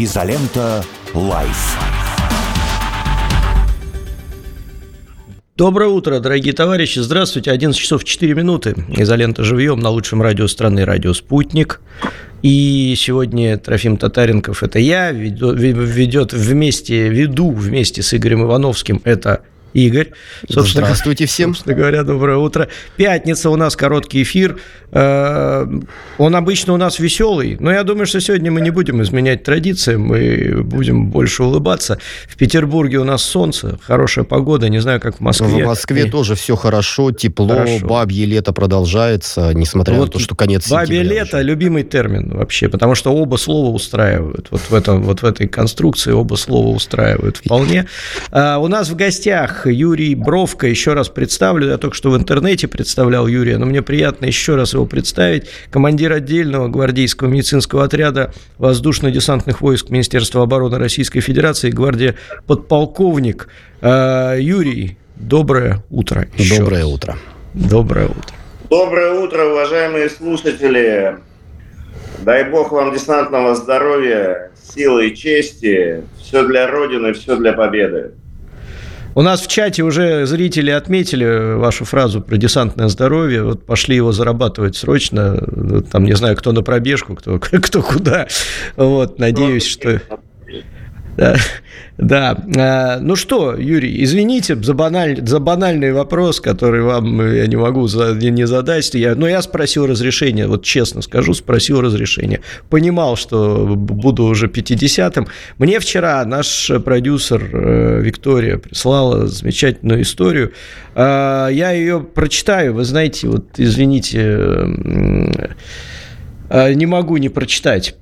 Изолента. Live. Доброе утро, дорогие товарищи. Здравствуйте. 11 часов 4 минуты. Изолента живьем на лучшем радио страны «Радио Спутник». И сегодня Трофим Татаренков – это я, ведет вместе, веду вместе с Игорем Ивановским – это Игорь. Собственно, Здравствуйте всем. Собственно говоря, доброе утро. Пятница у нас короткий эфир. Э, он обычно у нас веселый, но я думаю, что сегодня мы не будем изменять традиции, мы будем больше улыбаться. В Петербурге у нас солнце, хорошая погода, не знаю, как в Москве. В Москве и... тоже все хорошо, тепло, хорошо. бабье лето продолжается, несмотря вот на то, что конец Бабье лето любимый термин вообще, потому что оба слова устраивают. Вот в, этом, вот в этой конструкции оба слова устраивают вполне. А, у нас в гостях Юрий Бровка, еще раз представлю, я только что в интернете представлял Юрия, но мне приятно еще раз его представить. Командир отдельного гвардейского медицинского отряда воздушно-десантных войск Министерства обороны Российской Федерации, гвардия подполковник э, Юрий. Доброе утро. Еще Доброе раз. утро. Доброе утро. Доброе утро, уважаемые слушатели. Дай бог вам десантного здоровья, силы и чести. Все для Родины, все для победы. У нас в чате уже зрители отметили вашу фразу про десантное здоровье. Вот пошли его зарабатывать срочно. Там не знаю, кто на пробежку, кто, кто куда. Вот, надеюсь, что... Да. А, ну что, Юрий, извините за, баналь, за банальный вопрос, который вам я не могу за, не задать. Я, но я спросил разрешения, вот честно скажу, спросил разрешения. Понимал, что буду уже 50-м. Мне вчера наш продюсер э, Виктория прислала замечательную историю. Я ее прочитаю. Вы знаете, вот извините, э, не могу не прочитать.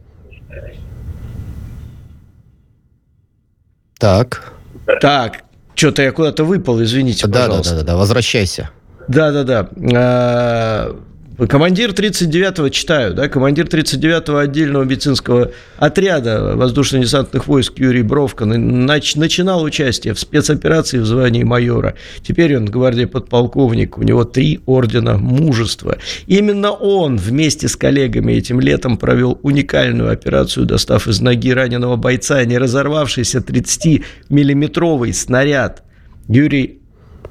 Так. Так, что-то я куда-то выпал, извините, да, пожалуйста. Да, да, да, возвращайся. Да, да, да. А, Командир 39-го, читаю, да, командир 39-го отдельного медицинского отряда воздушно-десантных войск Юрий Бровка нач, начинал участие в спецоперации в звании майора. Теперь он гвардии подполковник, у него три ордена мужества. Именно он вместе с коллегами этим летом провел уникальную операцию, достав из ноги раненого бойца не разорвавшийся 30-миллиметровый снаряд. Юрий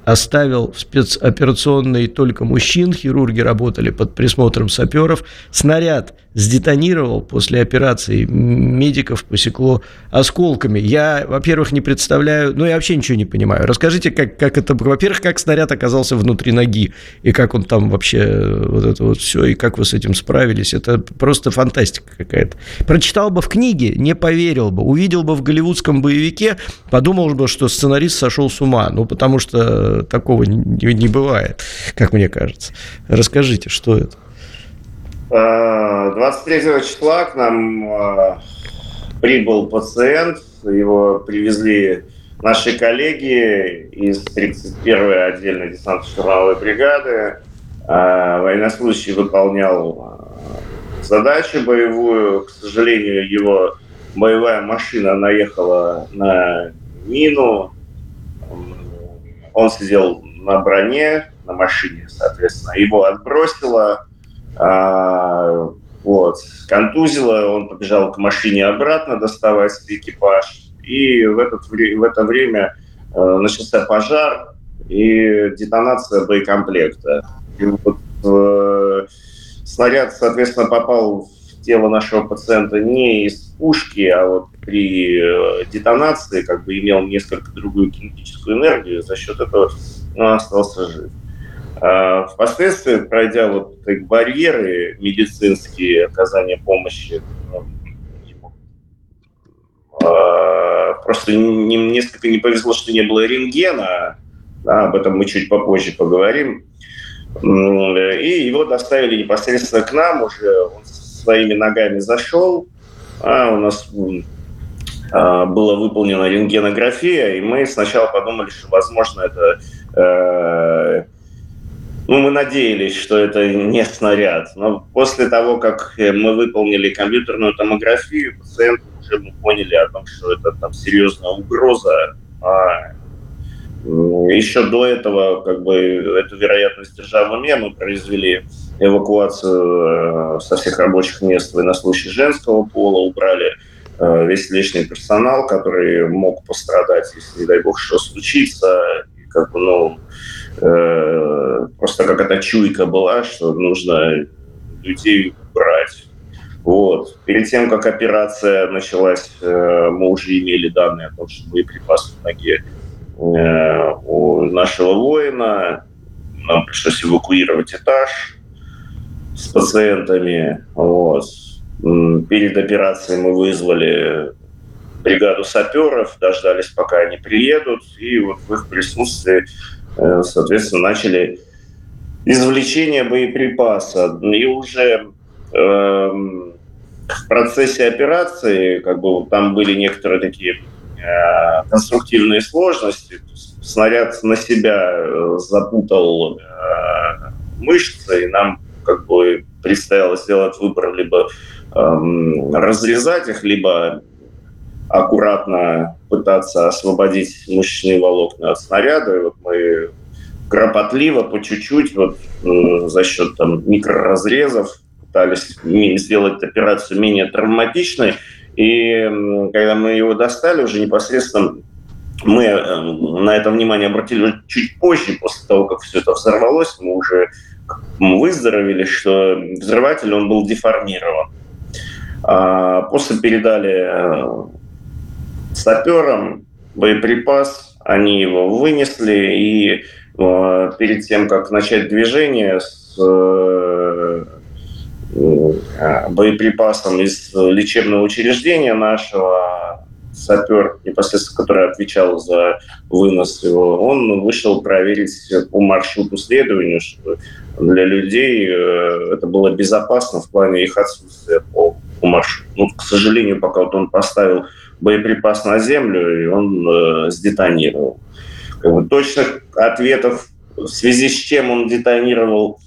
оставил в спецоперационной только мужчин, хирурги работали под присмотром саперов. Снаряд сдетонировал после операции, медиков посекло осколками. Я, во-первых, не представляю, ну, я вообще ничего не понимаю. Расскажите, как, как это, во-первых, как снаряд оказался внутри ноги, и как он там вообще, вот это вот все, и как вы с этим справились. Это просто фантастика какая-то. Прочитал бы в книге, не поверил бы. Увидел бы в голливудском боевике, подумал бы, что сценарист сошел с ума. Ну, потому что такого не, не бывает, как мне кажется. Расскажите, что это? 23 числа к нам а, прибыл пациент, его привезли наши коллеги из 31-й отдельной десантно-штурмовой бригады. А, военнослужащий выполнял задачу боевую. К сожалению, его боевая машина наехала на мину. Он сидел на броне, на машине, соответственно. Его отбросило а, вот, контузило, он побежал к машине обратно доставать экипаж. И в, этот, в это время э, начался пожар и детонация боекомплекта. И вот, э, снаряд, соответственно, попал тело нашего пациента не из пушки, а вот при э, детонации как бы имел несколько другую кинетическую энергию, за счет этого он остался жив. А впоследствии, пройдя вот барьеры медицинские, оказания помощи, ну, а, просто несколько не повезло, что не было рентгена, да, об этом мы чуть попозже поговорим. И его доставили непосредственно к нам, уже он своими ногами зашел, а у нас а, была выполнена рентгенография, и мы сначала подумали, что, возможно, это э, ну, мы надеялись, что это не снаряд. Но после того, как э, мы выполнили компьютерную томографию, пациент уже поняли о том, что это там серьезная угроза. А еще до этого, как бы, эту вероятность держа в мы произвели эвакуацию э, со всех рабочих мест военнослужащих женского пола, убрали весь личный персонал, который мог пострадать, если, не дай бог, что случится. И как бы, ну, просто как эта чуйка была, что нужно людей брать. Вот. Перед тем, как операция началась, мы уже имели данные о том, что боеприпасы в ноге у нашего воина. Нам пришлось эвакуировать этаж с пациентами. Вот. Перед операцией мы вызвали бригаду саперов, дождались, пока они приедут, и вот в их присутствии, э, соответственно, начали извлечение боеприпаса. И уже э, в процессе операции, как бы там были некоторые такие э, конструктивные сложности. Снаряд на себя э, запутал э, мышцы, и нам как бы предстояло сделать выбор либо эм, разрезать их, либо аккуратно пытаться освободить мышечные волокна от снаряда. И вот мы кропотливо, по чуть-чуть, вот э, за счет там микроразрезов пытались сделать операцию менее травматичной. И когда мы его достали, уже непосредственно мы э, на это внимание обратили чуть позже, после того, как все это взорвалось, мы уже выздоровели, что взрыватель, он был деформирован. А после передали э, саперам боеприпас, они его вынесли, и э, перед тем, как начать движение с э, боеприпасом из лечебного учреждения нашего, сапер, непосредственно который отвечал за вынос его, он вышел проверить по маршруту следования, чтобы для людей э, это было безопасно в плане их отсутствия по, по маршруту. Ну, к сожалению, пока вот он поставил боеприпас на землю, и он э, сдетонировал. Как бы точных ответов, в связи с чем он детонировал,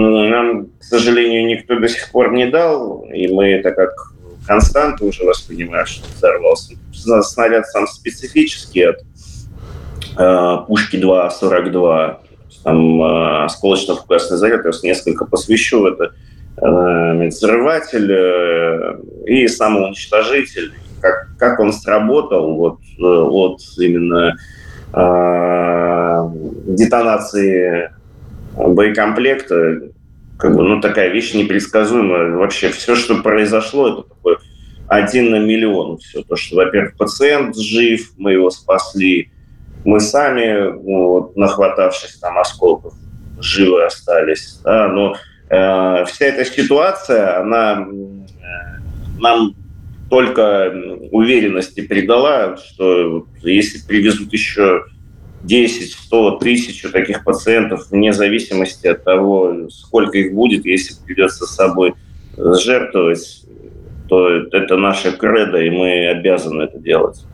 нам, к сожалению, никто до сих пор не дал, и мы это как константу уже воспринимаем, что взорвался. Снаряд сам специфический от э, пушки 2.42 там э, осколочно-фугасный заряд, я несколько посвящу. Это э, взрыватель э, и самоуничтожитель. Как, как он сработал вот, от именно детонации боекомплекта, как бы, ну, такая вещь непредсказуемая. Вообще все, что произошло, это такой один на миллион. Все то, что, во-первых, пациент жив, мы его спасли, мы сами, ну, вот, нахватавшись там осколков, живы остались. Да, но э, вся эта ситуация, она э, нам только уверенности придала, что если привезут еще 10, 100, тысячу таких пациентов, вне зависимости от того, сколько их будет, если придется с собой жертвовать, то это наша кредо, и мы обязаны это делать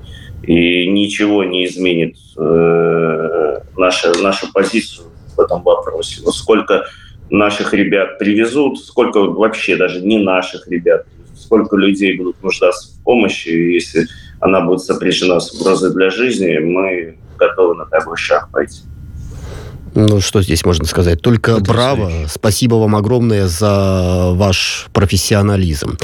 и ничего не изменит э, наша, нашу позицию в этом вопросе. Вот сколько наших ребят привезут, сколько вообще даже не наших ребят, сколько людей будут нуждаться в помощи, если она будет сопряжена с угрозой для жизни, мы готовы на шаг пойти. Ну, что здесь можно сказать? Только Это браво. Спасибо вам огромное за ваш профессионализм.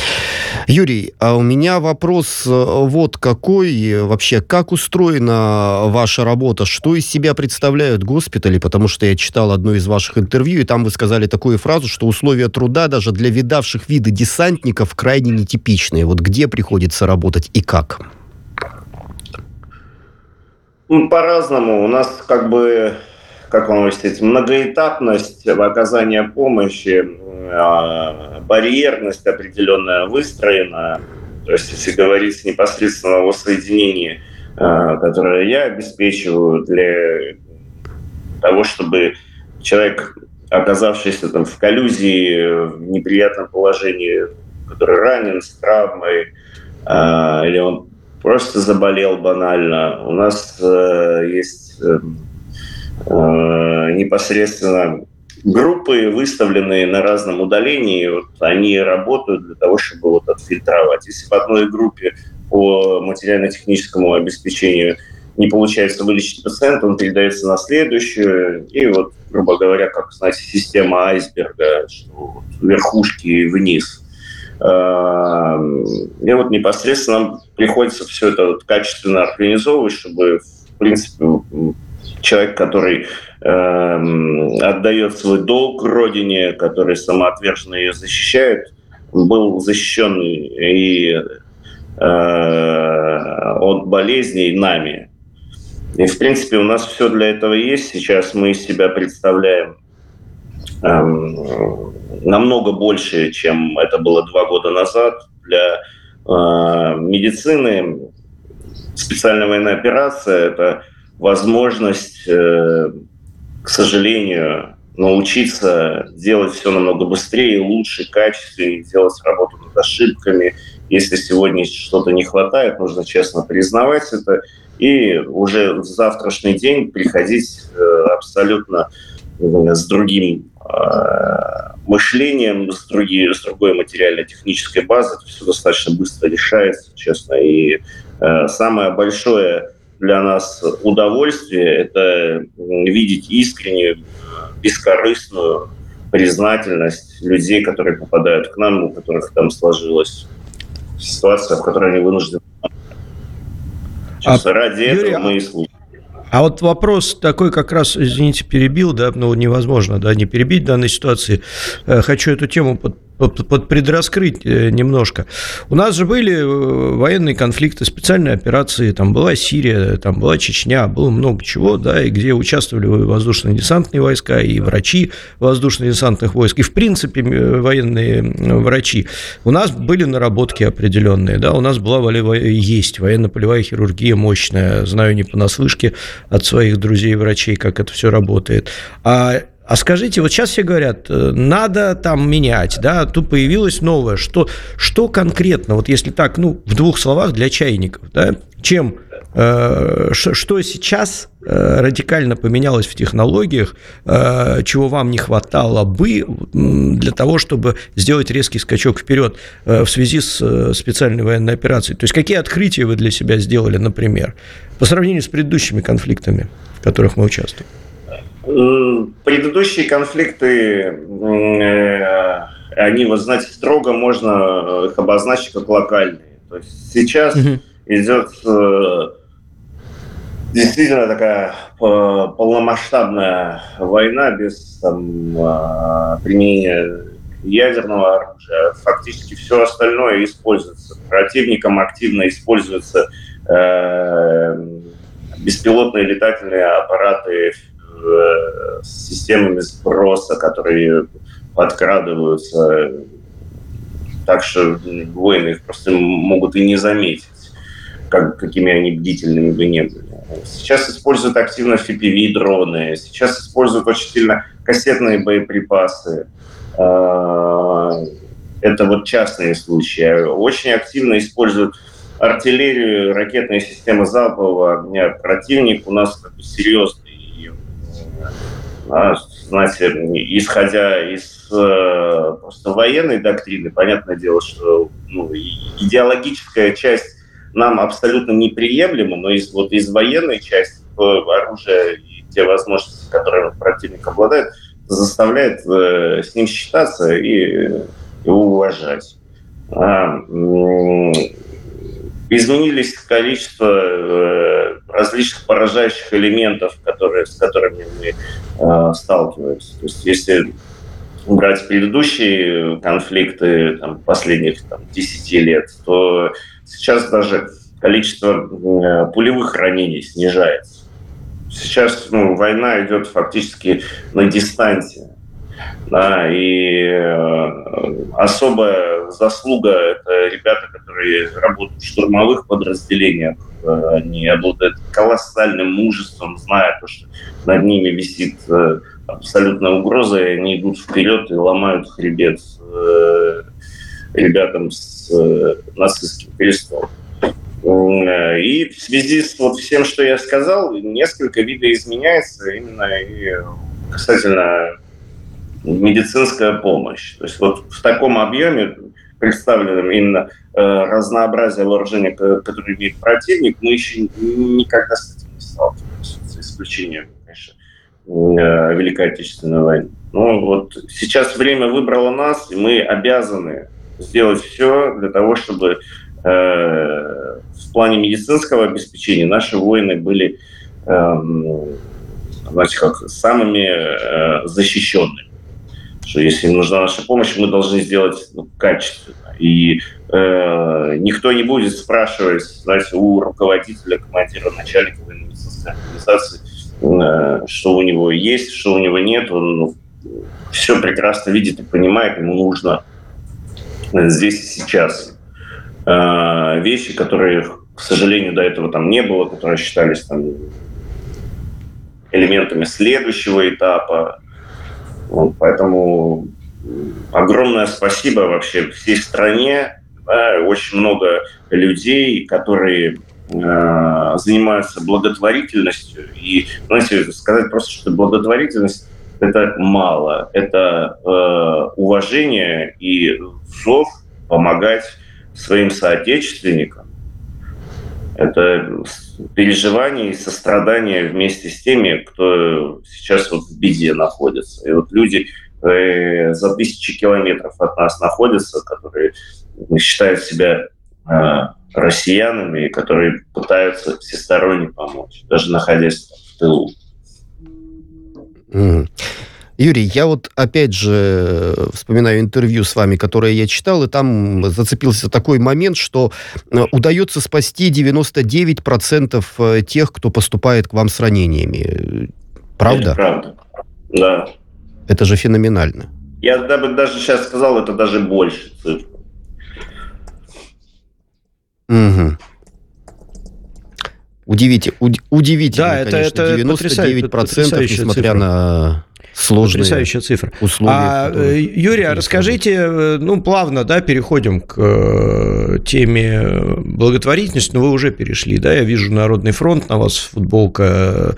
Юрий, а у меня вопрос э, вот какой. Вообще, как устроена ваша работа? Что из себя представляют госпитали? Потому что я читал одно из ваших интервью, и там вы сказали такую фразу, что условия труда даже для видавших виды десантников крайне нетипичные. Вот где приходится работать и как? Ну, по-разному. У нас как бы как вам сказать, многоэтапность в оказании помощи, а, барьерность определенная выстроена. То есть, если говорить непосредственно о соединении, а, которое я обеспечиваю для того, чтобы человек, оказавшийся там в коллюзии, в неприятном положении, который ранен с травмой, а, или он просто заболел банально, у нас э, есть эм, Э, непосредственно группы, выставленные на разном удалении, вот, они работают для того, чтобы вот отфильтровать. Если в одной группе по материально-техническому обеспечению не получается вылечить пациента, он передается на следующую, и вот, грубо говоря, как, знаете, система айсберга, что вот верхушки вниз. И вот непосредственно нам приходится все это вот качественно организовывать, чтобы, в принципе, человек, который э, отдает свой долг родине, который самоотверженно ее защищает, был защищен и э, от болезней нами. И, в принципе, у нас все для этого есть. Сейчас мы из себя представляем намного больше, чем это было два года назад. Для э, медицины специальная военная операция – это возможность, э, к сожалению, научиться делать все намного быстрее, лучше, качественнее, делать работу над ошибками. Если сегодня что-то не хватает, нужно честно признавать это и уже в завтрашний день приходить э, абсолютно с другим мышлением, с, другой, с другой материально-технической базой. Это все достаточно быстро решается, честно. И самое большое для нас удовольствие – это видеть искреннюю, бескорыстную признательность людей, которые попадают к нам, у которых там сложилась ситуация, в которой они вынуждены. Сейчас а, ради Юрий, этого мы и слушаем. А вот вопрос такой как раз, извините, перебил, да, ну невозможно, да, не перебить в данной ситуации. Э, хочу эту тему под, под предраскрыть э, немножко. У нас же были э, военные конфликты, специальные операции, там была Сирия, там была Чечня, было много чего, да, и где участвовали воздушно-десантные войска и врачи воздушно-десантных войск, и, в принципе, военные врачи. У нас были наработки определенные, да, у нас была, есть военно-полевая хирургия мощная, знаю не понаслышке от своих друзей-врачей, как это все работает. А а скажите, вот сейчас все говорят, э, надо там менять, да, тут появилось новое. Что, что конкретно, вот если так, ну, в двух словах для чайников, да, чем, э, что сейчас э, радикально поменялось в технологиях, э, чего вам не хватало бы для того, чтобы сделать резкий скачок вперед э, в связи с э, специальной военной операцией? То есть какие открытия вы для себя сделали, например, по сравнению с предыдущими конфликтами, в которых мы участвуем? Предыдущие конфликты, э, они, вот знаете, строго можно их обозначить как локальные. То есть сейчас угу. идет э, действительно такая полномасштабная война без там, применения ядерного оружия. Фактически все остальное используется. Противником активно используются э, беспилотные летательные аппараты Э, с системами сброса, которые подкрадываются так, что воины их просто могут и не заметить, как, какими они бдительными бы не были. Сейчас используют активно FPV-дроны, сейчас используют очень сильно кассетные боеприпасы. А, это вот частные случаи. Очень активно используют артиллерию, ракетные системы залпового огня. Противник у нас серьезный знаете, исходя из э, просто военной доктрины, понятное дело, что ну, идеологическая часть нам абсолютно неприемлема, но из, вот из военной части оружия и те возможности, которыми противник обладает, заставляет э, с ним считаться и его уважать. А, изменились количество э, различных поражающих элементов, которые, с которыми мы э, сталкиваемся. То есть если брать предыдущие конфликты там, последних там, 10 лет, то сейчас даже количество э, пулевых ранений снижается. Сейчас ну, война идет фактически на дистанции. Да, и э, особая заслуга – это ребята, которые работают в штурмовых подразделениях. Э, они обладают колоссальным мужеством, зная то, что над ними висит э, абсолютная угроза, и они идут вперед и ломают хребет ребятам с нацистским крестом. И в связи с вот всем, что я сказал, несколько видоизменяется именно и касательно медицинская помощь. То есть вот в таком объеме представленном именно э, разнообразие вооружения, которое имеет противник, мы еще никогда с этим не сталкивались, за исключением, конечно, э, Великой Отечественной войны. Но вот сейчас время выбрало нас, и мы обязаны сделать все для того, чтобы э, в плане медицинского обеспечения наши воины были э, знаете, как самыми э, защищенными. Что если им нужна наша помощь, мы должны сделать ну, качественно. И э, никто не будет спрашивать, знаете, у руководителя, командира, начальника военно-медицинской организации, э, что у него есть, что у него нет. Он ну, все прекрасно видит и понимает, ему нужно здесь и сейчас. Э, вещи, которые, к сожалению, до этого там не было, которые считались там элементами следующего этапа. Вот, поэтому огромное спасибо вообще всей стране. Да, очень много людей, которые э, занимаются благотворительностью. И, знаете, сказать просто, что благотворительность – это мало. Это э, уважение и зов помогать своим соотечественникам. Это переживание и сострадание вместе с теми, кто сейчас вот в беде находится. И вот люди э, за тысячи километров от нас находятся, которые считают себя э, россиянами, которые пытаются всесторонне помочь, даже находясь в тылу. Mm. Юрий, я вот опять же вспоминаю интервью с вами, которое я читал, и там зацепился такой момент, что э, удается спасти 99% э, тех, кто поступает к вам с ранениями. Правда? Это правда, да. Это же феноменально. Я бы даже сейчас сказал, это даже больше цифр. Угу. Удивите, уд, удивительно, да, конечно, это, это 99%, несмотря цифра. на сложные Потрясающая цифра. условия. А, э, Юрий, а расскажите, э, ну, плавно, да, переходим к э, теме благотворительности, но вы уже перешли, да, я вижу Народный фронт, на вас футболка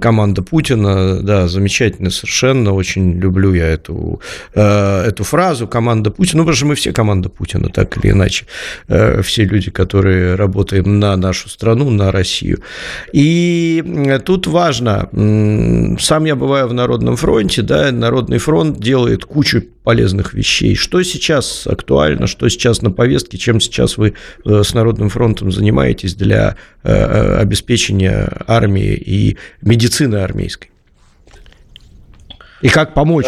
команда Путина, да, замечательно совершенно, очень люблю я эту, эту фразу, команда Путина, ну, потому что мы все команда Путина, так или иначе, все люди, которые работаем на нашу страну, на Россию. И тут важно, сам я бываю в Народном фронте, фронте, да, Народный фронт делает кучу полезных вещей. Что сейчас актуально, что сейчас на повестке, чем сейчас вы э, с Народным фронтом занимаетесь для э, э, обеспечения армии и медицины армейской? И как помочь?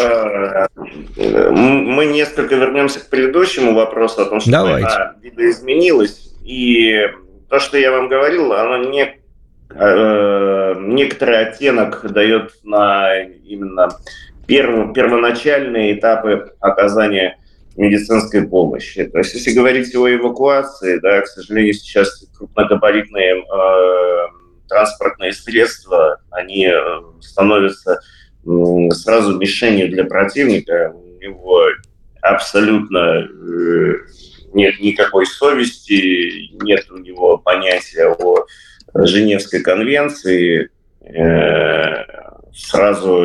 Мы несколько вернемся к предыдущему вопросу о том, что Давайте. война видоизменилась. И то, что я вам говорил, оно не некоторый оттенок дает на именно перв, первоначальные этапы оказания медицинской помощи. То есть, если говорить о эвакуации, да, к сожалению, сейчас крупногабаритные э, транспортные средства, они э, становятся э, сразу мишенью для противника. У него абсолютно э, нет никакой совести, нет у него понятия о Женевской конвенции э, сразу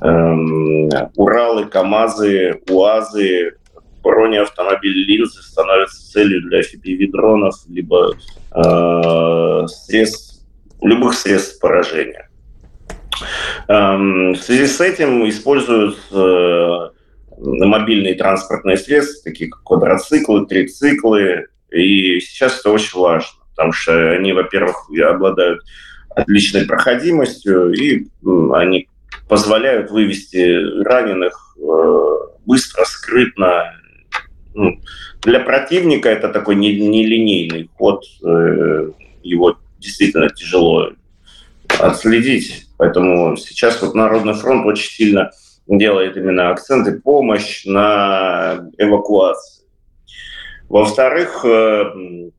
эм, Уралы, КАМАЗы, УАЗы, бронеавтомобили линзы становятся целью для FPV-дронов, либо э, средств, любых средств поражения. Эм, в связи с этим используют э, мобильные транспортные средства, такие как квадроциклы, трициклы, и сейчас это очень важно потому что они, во-первых, обладают отличной проходимостью, и они позволяют вывести раненых э, быстро, скрытно. Ну, для противника это такой нелинейный ход, э, его действительно тяжело отследить. Поэтому сейчас вот Народный фронт очень сильно делает именно акценты помощь на эвакуацию. Во-вторых, э,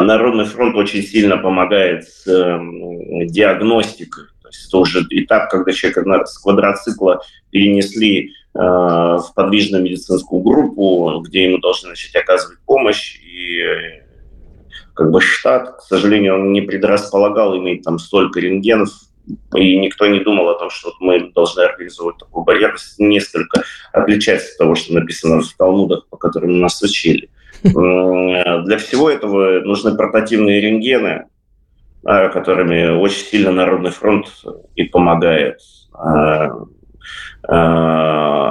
Народный фронт очень сильно помогает с эм, диагностикой. То есть это уже этап, когда человека с квадроцикла перенесли э, в подвижную медицинскую группу, где ему должны начать оказывать помощь. И как бы штат, к сожалению, он не предрасполагал иметь там столько рентгенов, и никто не думал о том, что мы должны организовать такую барьерность. Несколько отличается от того, что написано в Талмудах, по которым нас учили. Для всего этого нужны портативные рентгены, а, которыми очень сильно Народный фронт и помогает. А,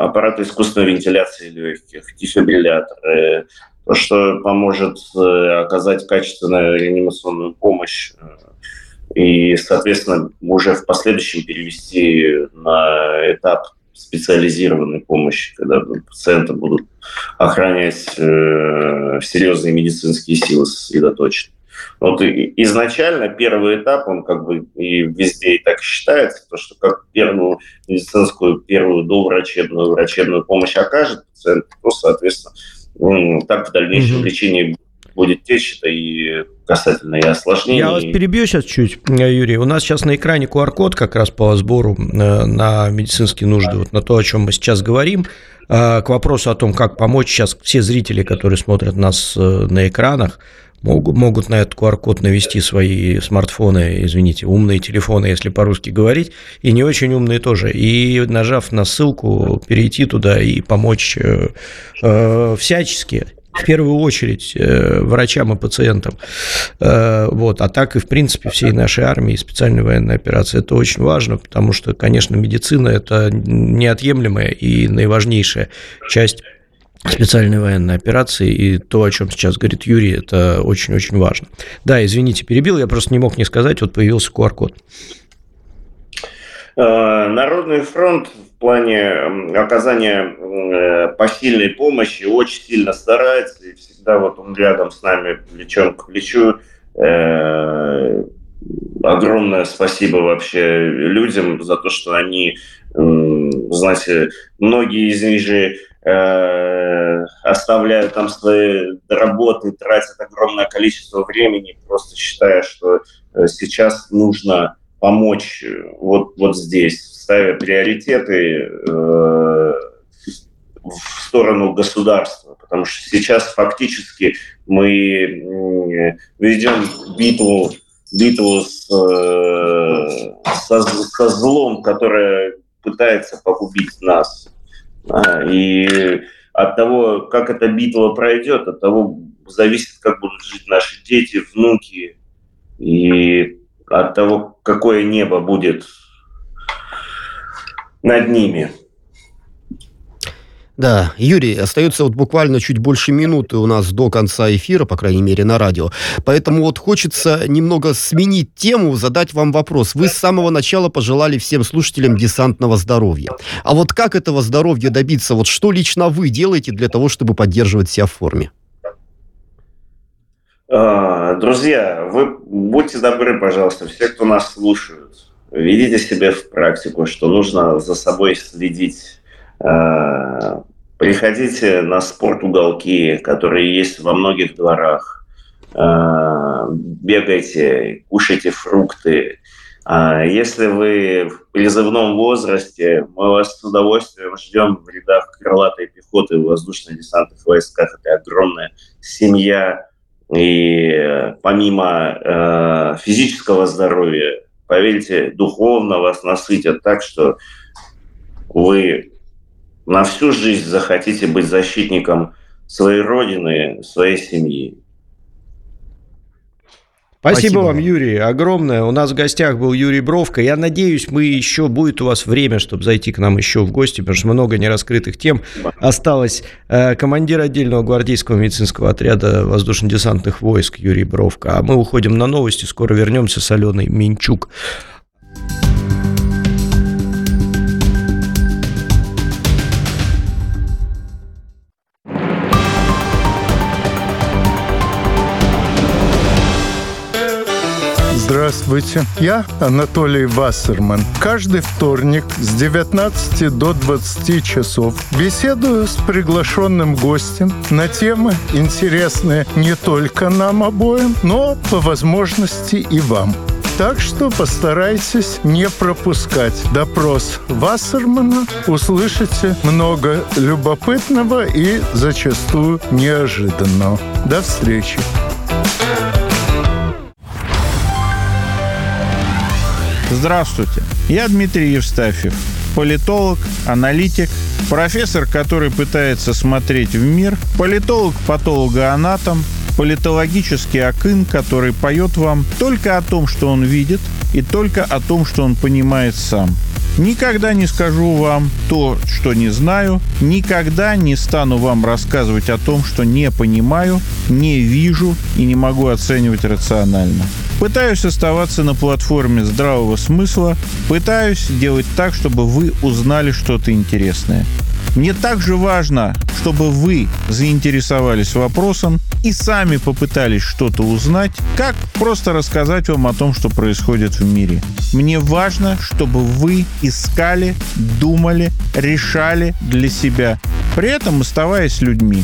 аппараты искусственной вентиляции легких, дефибрилляторы, то, что поможет оказать качественную реанимационную помощь и, соответственно, уже в последующем перевести на этап специализированной помощи, когда пациента будут охранять э, серьезные медицинские силы сосредоточены. Вот изначально первый этап, он как бы и везде и так считается, то, что как первую медицинскую, первую доврачебную врачебную помощь окажет пациент, то, соответственно, так в дальнейшем угу. лечении будет течь, это и касательно и осложнений. Я вас перебью сейчас чуть, Юрий. У нас сейчас на экране QR-код как раз по сбору э, на медицинские нужды, вот на то, о чем мы сейчас говорим. Э, к вопросу о том, как помочь сейчас все зрители, которые смотрят нас э, на экранах, могут, могут на этот QR-код навести свои смартфоны, извините, умные телефоны, если по-русски говорить, и не очень умные тоже. И нажав на ссылку, перейти туда и помочь э, э, всячески в первую очередь э, врачам и пациентам. Э, вот. А так и, в принципе, всей нашей армии специальной военной операции. Это очень важно, потому что, конечно, медицина – это неотъемлемая и наиважнейшая часть специальной военной операции, и то, о чем сейчас говорит Юрий, это очень-очень важно. Да, извините, перебил, я просто не мог не сказать, вот появился QR-код. Э, Народный фронт плане оказания э, посильной помощи очень сильно старается, и всегда вот он рядом с нами плечом к плечу. Э, огромное спасибо вообще людям за то, что они, знаете, многие из них же оставляют там свои работы, тратят огромное количество времени, просто считая, что сейчас нужно помочь э, вот, вот здесь, ставя приоритеты э, в сторону государства, потому что сейчас фактически мы ведем битву, битву с, э, со, со злом, которое пытается погубить нас. А, и от того, как эта битва пройдет, от того зависит, как будут жить наши дети, внуки. И от того, какое небо будет над ними. Да, Юрий, остается вот буквально чуть больше минуты у нас до конца эфира, по крайней мере, на радио. Поэтому вот хочется немного сменить тему, задать вам вопрос. Вы с самого начала пожелали всем слушателям десантного здоровья. А вот как этого здоровья добиться? Вот что лично вы делаете для того, чтобы поддерживать себя в форме? А, друзья, вы будьте добры, пожалуйста, все, кто нас слушают, ведите себе в практику, что нужно за собой следить. А, приходите на спорт-уголки, которые есть во многих дворах. А, бегайте, кушайте фрукты. Если вы в призывном возрасте, мы вас с удовольствием ждем в рядах крылатой пехоты в воздушно-десантных войсках. Это огромная семья и э, помимо э, физического здоровья, поверьте, духовно вас насытят так, что вы на всю жизнь захотите быть защитником своей родины, своей семьи. Спасибо, Спасибо вам, Юрий, огромное. У нас в гостях был Юрий Бровко. Я надеюсь, мы еще будет у вас время, чтобы зайти к нам еще в гости, потому что много нераскрытых тем осталось. Э, командир отдельного гвардейского медицинского отряда воздушно-десантных войск Юрий Бровко. А мы уходим на новости. Скоро вернемся с Аленой Минчук. Здравствуйте, я Анатолий Вассерман. Каждый вторник с 19 до 20 часов беседую с приглашенным гостем на темы, интересные не только нам обоим, но по возможности и вам. Так что постарайтесь не пропускать допрос Вассермана. Услышите много любопытного и зачастую неожиданного. До встречи! Здравствуйте, я Дмитрий Евстафьев, политолог, аналитик, профессор, который пытается смотреть в мир, политолог-патологоанатом, политологический акын, который поет вам только о том, что он видит, и только о том, что он понимает сам. Никогда не скажу вам то, что не знаю, никогда не стану вам рассказывать о том, что не понимаю, не вижу и не могу оценивать рационально. Пытаюсь оставаться на платформе здравого смысла, пытаюсь делать так, чтобы вы узнали что-то интересное. Мне также важно, чтобы вы заинтересовались вопросом и сами попытались что-то узнать, как просто рассказать вам о том, что происходит в мире. Мне важно, чтобы вы искали, думали, решали для себя, при этом оставаясь людьми.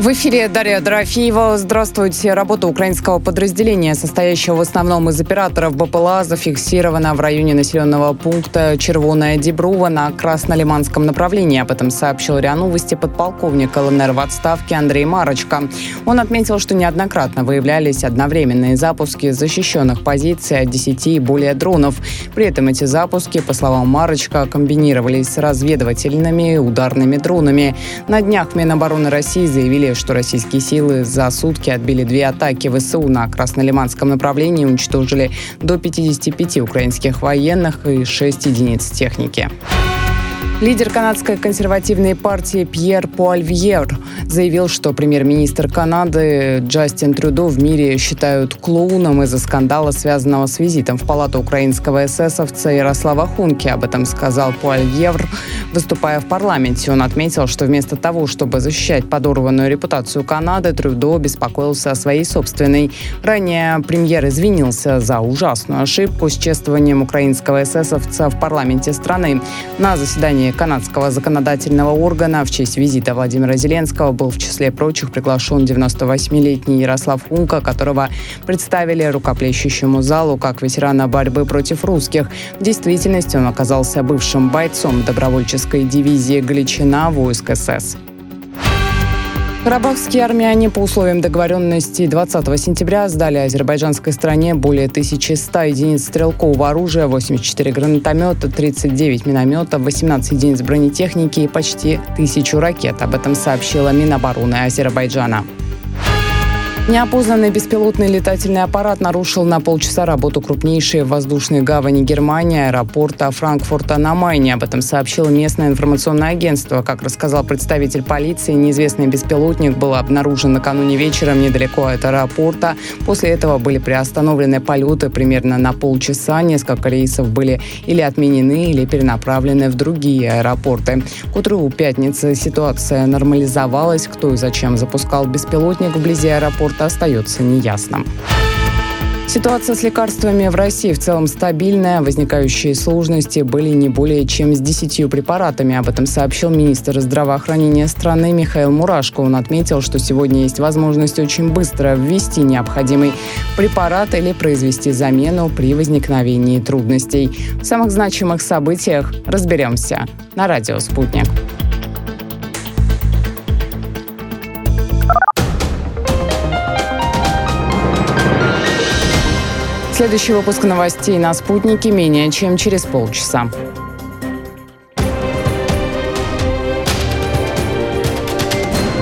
В эфире Дарья Дорофеева. Здравствуйте. Работа украинского подразделения, состоящего в основном из операторов БПЛА, зафиксирована в районе населенного пункта Червоная Деброва на Краснолиманском направлении. Об этом сообщил РИА Новости подполковник ЛНР в отставке Андрей Марочка. Он отметил, что неоднократно выявлялись одновременные запуски защищенных позиций от 10 и более дронов. При этом эти запуски, по словам Марочка, комбинировались с разведывательными и ударными дронами. На днях Минобороны России заявили что российские силы за сутки отбили две атаки ВСУ на Краснолиманском направлении, уничтожили до 55 украинских военных и 6 единиц техники. Лидер канадской консервативной партии Пьер Пуальвьер заявил, что премьер-министр Канады Джастин Трюдо в мире считают клоуном из-за скандала, связанного с визитом в палату украинского эсэсовца Ярослава Хунки. Об этом сказал Пуальвьер, выступая в парламенте. Он отметил, что вместо того, чтобы защищать подорванную репутацию Канады, Трюдо беспокоился о своей собственной. Ранее премьер извинился за ужасную ошибку с чествованием украинского эсэсовца в парламенте страны. На заседании канадского законодательного органа в честь визита Владимира Зеленского был в числе прочих приглашен 98-летний Ярослав Хунка, которого представили рукоплещущему залу как ветерана борьбы против русских. В действительности он оказался бывшим бойцом добровольческой дивизии «Галичина» войск СС. Карабахские армяне по условиям договоренности 20 сентября сдали азербайджанской стране более 1100 единиц стрелкового оружия, 84 гранатомета, 39 минометов, 18 единиц бронетехники и почти тысячу ракет. Об этом сообщила Минобороны Азербайджана. Неопознанный беспилотный летательный аппарат нарушил на полчаса работу крупнейшей воздушной гавани Германии, аэропорта Франкфурта на Майне. Об этом сообщило местное информационное агентство. Как рассказал представитель полиции, неизвестный беспилотник был обнаружен накануне вечером недалеко от аэропорта. После этого были приостановлены полеты примерно на полчаса. Несколько рейсов были или отменены, или перенаправлены в другие аэропорты. К утру пятницы ситуация нормализовалась. Кто и зачем запускал беспилотник вблизи аэропорта, остается неясным. Ситуация с лекарствами в России в целом стабильная. Возникающие сложности были не более чем с 10 препаратами. Об этом сообщил министр здравоохранения страны Михаил Мурашко. Он отметил, что сегодня есть возможность очень быстро ввести необходимый препарат или произвести замену при возникновении трудностей. В самых значимых событиях разберемся на радио «Спутник». Следующий выпуск новостей на «Спутнике» менее чем через полчаса.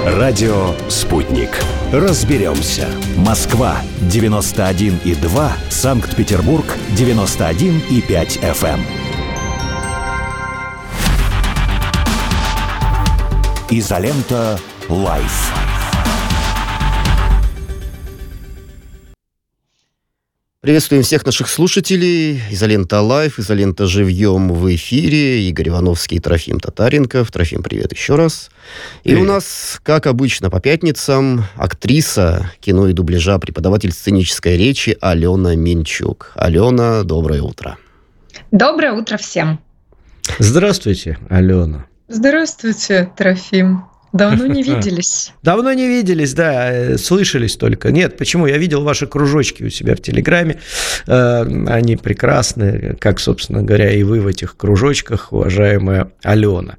Радио «Спутник». Разберемся. Москва, 91,2. Санкт-Петербург, 91,5 FM. Изолента «Live». Приветствуем всех наших слушателей. Изолента Live, Изолента Живьем в эфире. Игорь Ивановский, Трофим Татаренков. Трофим, привет еще раз. И привет. у нас, как обычно, по пятницам актриса кино и дубляжа, преподаватель сценической речи Алена Минчук. Алена, доброе утро. Доброе утро всем. Здравствуйте, Алена. Здравствуйте, Трофим. Давно не виделись. Давно не виделись, да, э, слышались только. Нет, почему? Я видел ваши кружочки у себя в Телеграме. Э, они прекрасны, как, собственно говоря, и вы в этих кружочках, уважаемая Алена.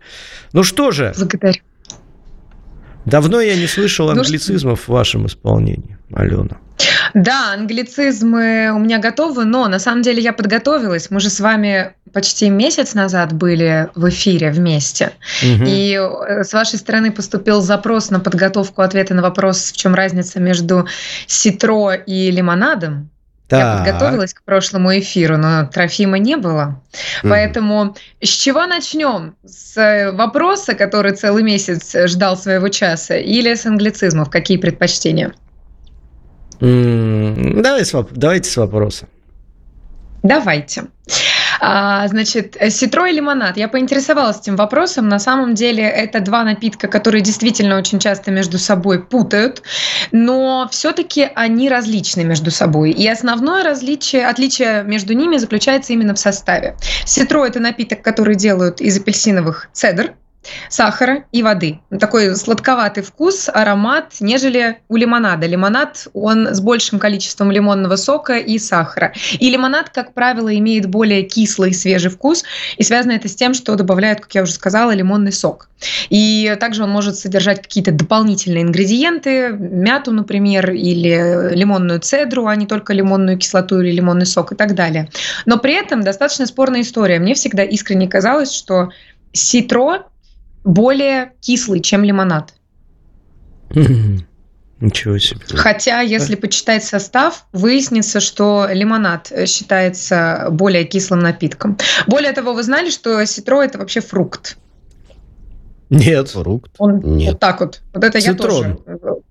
Ну что же. Благодарю. Давно я не слышал ну англицизмов в вашем исполнении, Алена. Да, англицизмы у меня готовы, но на самом деле я подготовилась. Мы же с вами почти месяц назад были в эфире вместе. Угу. И э, с вашей стороны поступил запрос на подготовку ответа на вопрос, в чем разница между ситро и лимонадом. Так. Я подготовилась к прошлому эфиру, но Трофима не было. Mm. Поэтому с чего начнем? С э, вопроса, который целый месяц ждал своего часа, или с англицизмов? Какие предпочтения? Mm, давай с, давайте с вопроса. Давайте. А, значит, ситро и лимонад. Я поинтересовалась этим вопросом. На самом деле это два напитка, которые действительно очень часто между собой путают, но все-таки они различны между собой. И основное различие, отличие между ними заключается именно в составе. Ситро – это напиток, который делают из апельсиновых цедр, сахара и воды. Такой сладковатый вкус, аромат, нежели у лимонада. Лимонад, он с большим количеством лимонного сока и сахара. И лимонад, как правило, имеет более кислый, свежий вкус, и связано это с тем, что добавляют, как я уже сказала, лимонный сок. И также он может содержать какие-то дополнительные ингредиенты, мяту, например, или лимонную цедру, а не только лимонную кислоту или лимонный сок и так далее. Но при этом достаточно спорная история. Мне всегда искренне казалось, что ситро более кислый, чем лимонад. Ничего себе. Хотя, если почитать состав, выяснится, что лимонад считается более кислым напитком. Более того, вы знали, что ситро это вообще фрукт? Нет. Фрукт? Он Нет. вот так вот. Вот это Цитрон. я тоже.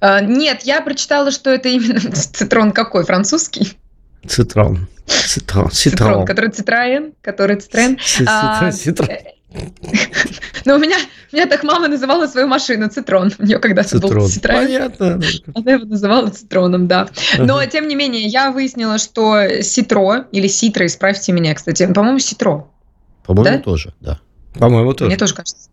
А, нет, я прочитала, что это именно цитрон какой? Французский? Цитрон. Цитрон. Цитрон. Который цитраен, который цитрен. Цитрон. Но у меня, у меня так мама называла свою машину Цитрон. У нее когда-то был Цитрон. Понятно. Она его называла Цитроном, да. Но, тем не менее, я выяснила, что Ситро, или Ситро, исправьте меня, кстати, по-моему, Ситро. По-моему, тоже, да. По-моему, тоже. Мне тоже кажется.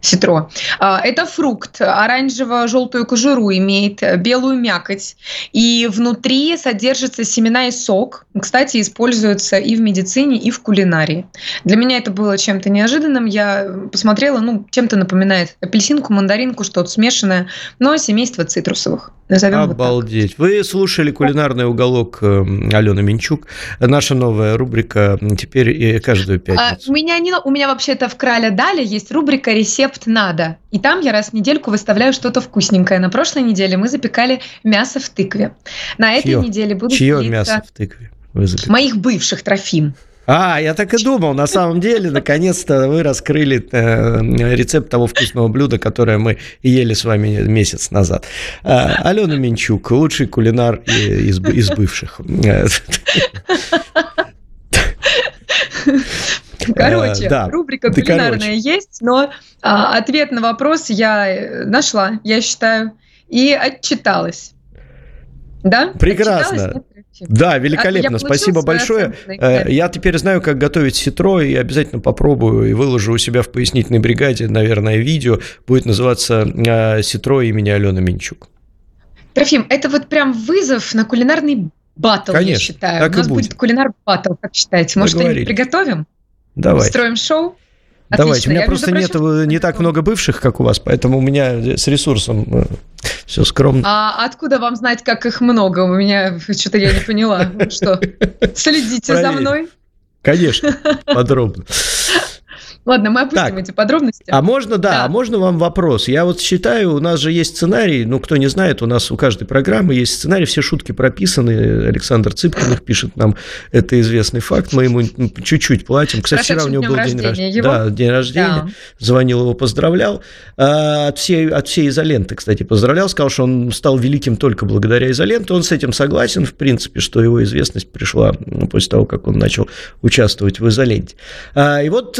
Ситро. А, это фрукт, оранжево-желтую кожуру имеет, белую мякоть, и внутри содержится семена и сок. Кстати, используются и в медицине, и в кулинарии. Для меня это было чем-то неожиданным. Я посмотрела, ну, чем-то напоминает апельсинку, мандаринку, что-то смешанное, но семейство цитрусовых. Назовем Обалдеть. Вот Вы слушали кулинарный уголок э, Алены Минчук. Наша новая рубрика теперь каждую а, пятницу. А, у меня, не, у меня вообще-то в Краля Дале есть рубрика «Рецепт надо». И там я раз в недельку выставляю что-то вкусненькое. На прошлой неделе мы запекали мясо в тыкве. На этой Чье? неделе буду Чье мясо в тыкве? Моих бывших трофим. А, я так и думал. На самом деле, наконец-то вы раскрыли э, рецепт того вкусного блюда, которое мы ели с вами месяц назад. А, Алена Минчук, лучший кулинар из, из бывших. Короче, да. рубрика кулинарная короче. есть, но а, ответ на вопрос я э, нашла, я считаю, и отчиталась. Да? Прекрасно. Да, великолепно. А, Спасибо большое. Э, я теперь знаю, как готовить ситро, и обязательно попробую и выложу у себя в пояснительной бригаде, наверное, видео. Будет называться «Ситро имени Алены Минчук». Трофим, это вот прям вызов на кулинарный батл, Конечно, я считаю. У нас будет. будет кулинар батл, как считаете? Может, что-нибудь приготовим? Давай. Устроим шоу? Отлично. Давайте. У меня я, просто нет прочим, не так много бывших, как у вас, поэтому у меня с ресурсом э, все скромно. А откуда вам знать, как их много? У меня что-то я не поняла. Что, следите за мной? Конечно, подробно. Ладно, мы опустим так, эти подробности. А можно, да, да, а можно вам вопрос? Я вот считаю, у нас же есть сценарий, ну, кто не знает, у нас у каждой программы есть сценарий, все шутки прописаны, Александр Цыпкин их пишет нам, это известный факт, мы ему чуть-чуть платим. Кстати, вчера у него был день рождения. Да, день рождения, да. звонил его, поздравлял. А, от, всей, от всей изоленты, кстати, поздравлял, сказал, что он стал великим только благодаря изоленте, он с этим согласен, в принципе, что его известность пришла после того, как он начал участвовать в изоленте. А, и вот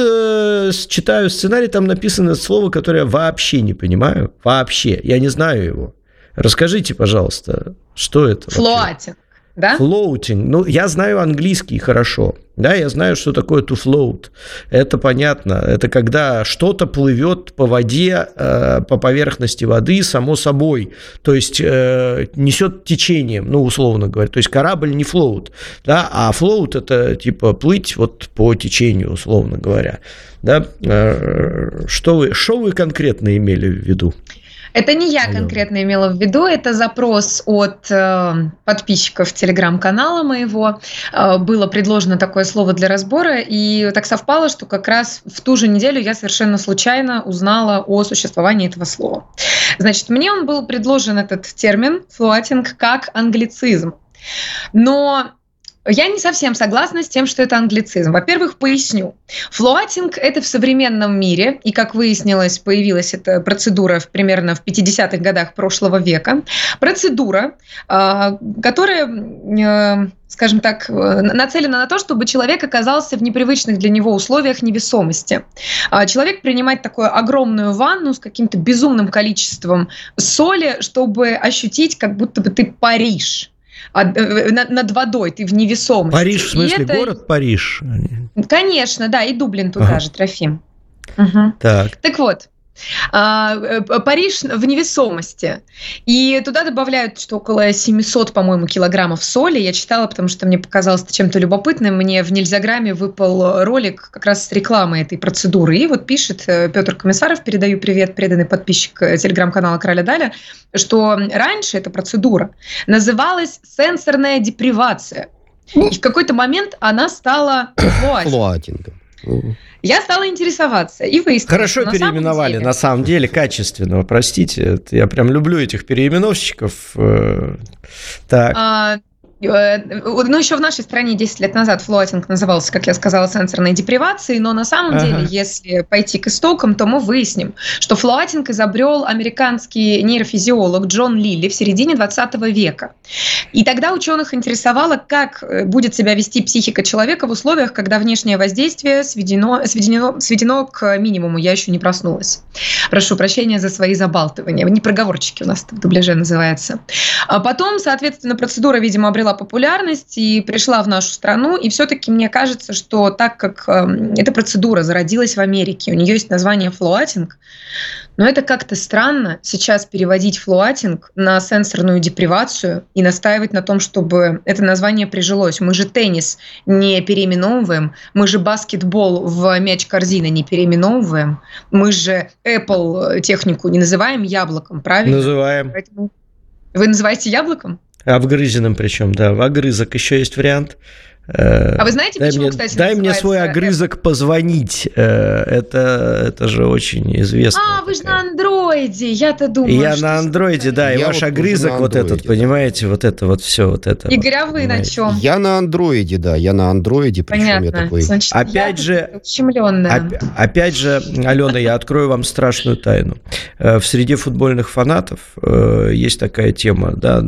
э, читаю сценарий, там написано слово, которое я вообще не понимаю. Вообще. Я не знаю его. Расскажите, пожалуйста, что это? Флоатинг. Да? Floating. Ну, я знаю английский хорошо. Да, я знаю, что такое to float. Это понятно. Это когда что-то плывет по воде, э, по поверхности воды само собой. То есть э, несет течением, ну, условно говоря. То есть корабль не float. Да, а float это типа плыть вот по течению, условно говоря. Да? Э, что, вы, что вы конкретно имели в виду? Это не я конкретно имела в виду, это запрос от э, подписчиков телеграм-канала моего. Э, было предложено такое слово для разбора, и так совпало, что как раз в ту же неделю я совершенно случайно узнала о существовании этого слова. Значит, мне он был предложен этот термин флуатинг как англицизм. Но я не совсем согласна с тем, что это англицизм. Во-первых, поясню. Флуатинг – это в современном мире, и, как выяснилось, появилась эта процедура в, примерно в 50-х годах прошлого века. Процедура, а, которая э, скажем так, э, нацелена на то, чтобы человек оказался в непривычных для него условиях невесомости. А человек принимает такую огромную ванну с каким-то безумным количеством соли, чтобы ощутить, как будто бы ты Париж э, над водой, ты в невесомости. Париж, в смысле, это... город Париж? Конечно, да, и Дублин туда ага. же, Трофим. Угу. Так. Так вот, а, э, Париж в невесомости. И туда добавляют, что около 700, по-моему, килограммов соли. Я читала, потому что мне показалось это чем-то любопытным. Мне в Нельзяграмме выпал ролик как раз с рекламой этой процедуры. И вот пишет э, Петр Комиссаров, передаю привет, преданный подписчик э, телеграм-канала Короля Даля, что раньше эта процедура называлась сенсорная депривация. И в какой-то момент она стала флуатингом. Я стала интересоваться и выяснила. Хорошо на переименовали, деле... на самом деле, качественно. Простите, я прям люблю этих переименовщиков. Э, так. А, ну, еще в нашей стране 10 лет назад флотинг назывался, как я сказала, сенсорной депривацией, но на самом ага. деле, если пойти к истокам, то мы выясним, что флотинг изобрел американский нейрофизиолог Джон Лилли в середине 20 века. И тогда ученых интересовало, как э, будет себя вести психика человека в условиях, когда внешнее воздействие сведено, сведено, сведено к минимуму. Я еще не проснулась. Прошу прощения за свои забалтывания. Не проговорчики у нас в дубляже называется. А потом, соответственно, процедура, видимо, обрела обрела популярность и пришла в нашу страну. И все-таки мне кажется, что так как э, эта процедура зародилась в Америке, у нее есть название флуатинг, но это как-то странно сейчас переводить флуатинг на сенсорную депривацию и настаивать на том, чтобы это название прижилось. Мы же теннис не переименовываем, мы же баскетбол в мяч корзины не переименовываем, мы же Apple технику не называем яблоком, правильно? Называем. Поэтому вы называете яблоком? Обгрызенным причем, да. В огрызок еще есть вариант. Э, а вы знаете, дай почему, мне, кстати, Дай мне свой огрызок позвонить. Э, это, это же очень известно. А, вы же на андроиде, я-то думаю. Я на андроиде, да, и я ваш вот огрызок вот этот, понимаете, вот это вот все, вот это. Игорь, а вы на чем? Я на андроиде, да, я на андроиде, причем Понятно. я такой... Значит, опять же, оп- опять же, Алена, я открою вам страшную тайну. Э, в среде футбольных фанатов есть такая тема, да,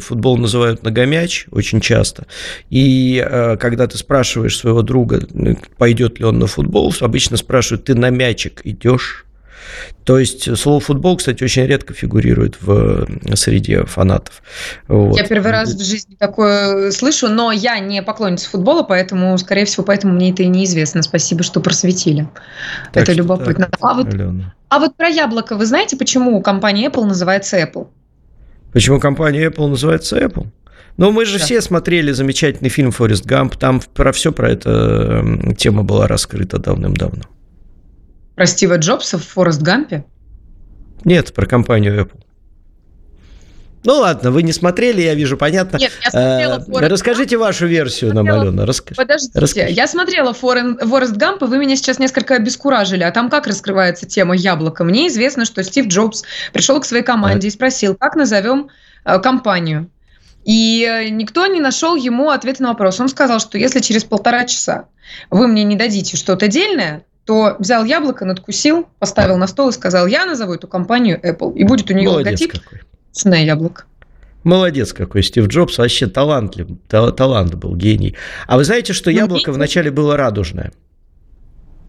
футбол называют многомяч очень часто, и когда ты спрашиваешь своего друга, пойдет ли он на футбол, обычно спрашивают, ты на мячик идешь? То есть слово футбол, кстати, очень редко фигурирует в среде фанатов. Вот. Я первый раз в жизни такое слышу, но я не поклонница футбола, поэтому, скорее всего, поэтому мне это и неизвестно. Спасибо, что просветили. Так это любопытно. Так, а, вот, а вот про яблоко, вы знаете, почему компания Apple называется Apple? Почему компания Apple называется Apple? Но мы же да. все смотрели замечательный фильм «Форест Гамп», там про все про это тема была раскрыта давным-давно. Про Стива Джобса в «Форест Гампе»? Нет, про компанию Apple. Ну ладно, вы не смотрели, я вижу, понятно. Нет, я смотрела Форест э, Расскажите вашу версию нам, Алена. Расскажите. Подождите, Расскажите. я смотрела Форест Гамп, и вы меня сейчас несколько обескуражили. А там как раскрывается тема яблока? Мне известно, что Стив Джобс пришел к своей команде а. и спросил, как назовем э, компанию. И э, никто не нашел ему ответа на вопрос. Он сказал, что если через полтора часа вы мне не дадите что-то дельное, то взял яблоко, надкусил, поставил на стол и сказал, я назову эту компанию Apple. И будет у нее Молодец логотип какой. яблоко. Молодец какой Стив Джобс, вообще талантлив, талант был, гений. А вы знаете, что ну, яблоко вначале было радужное?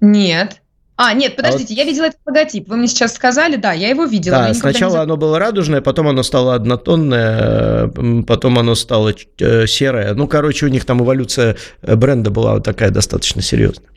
Нет. А, нет, подождите, а вот... я видела этот логотип. Вы мне сейчас сказали, да, я его видела. Да, сначала не... оно было радужное, потом оно стало однотонное, потом оно стало э, серое. Ну, короче, у них там эволюция э, бренда была такая достаточно серьезная.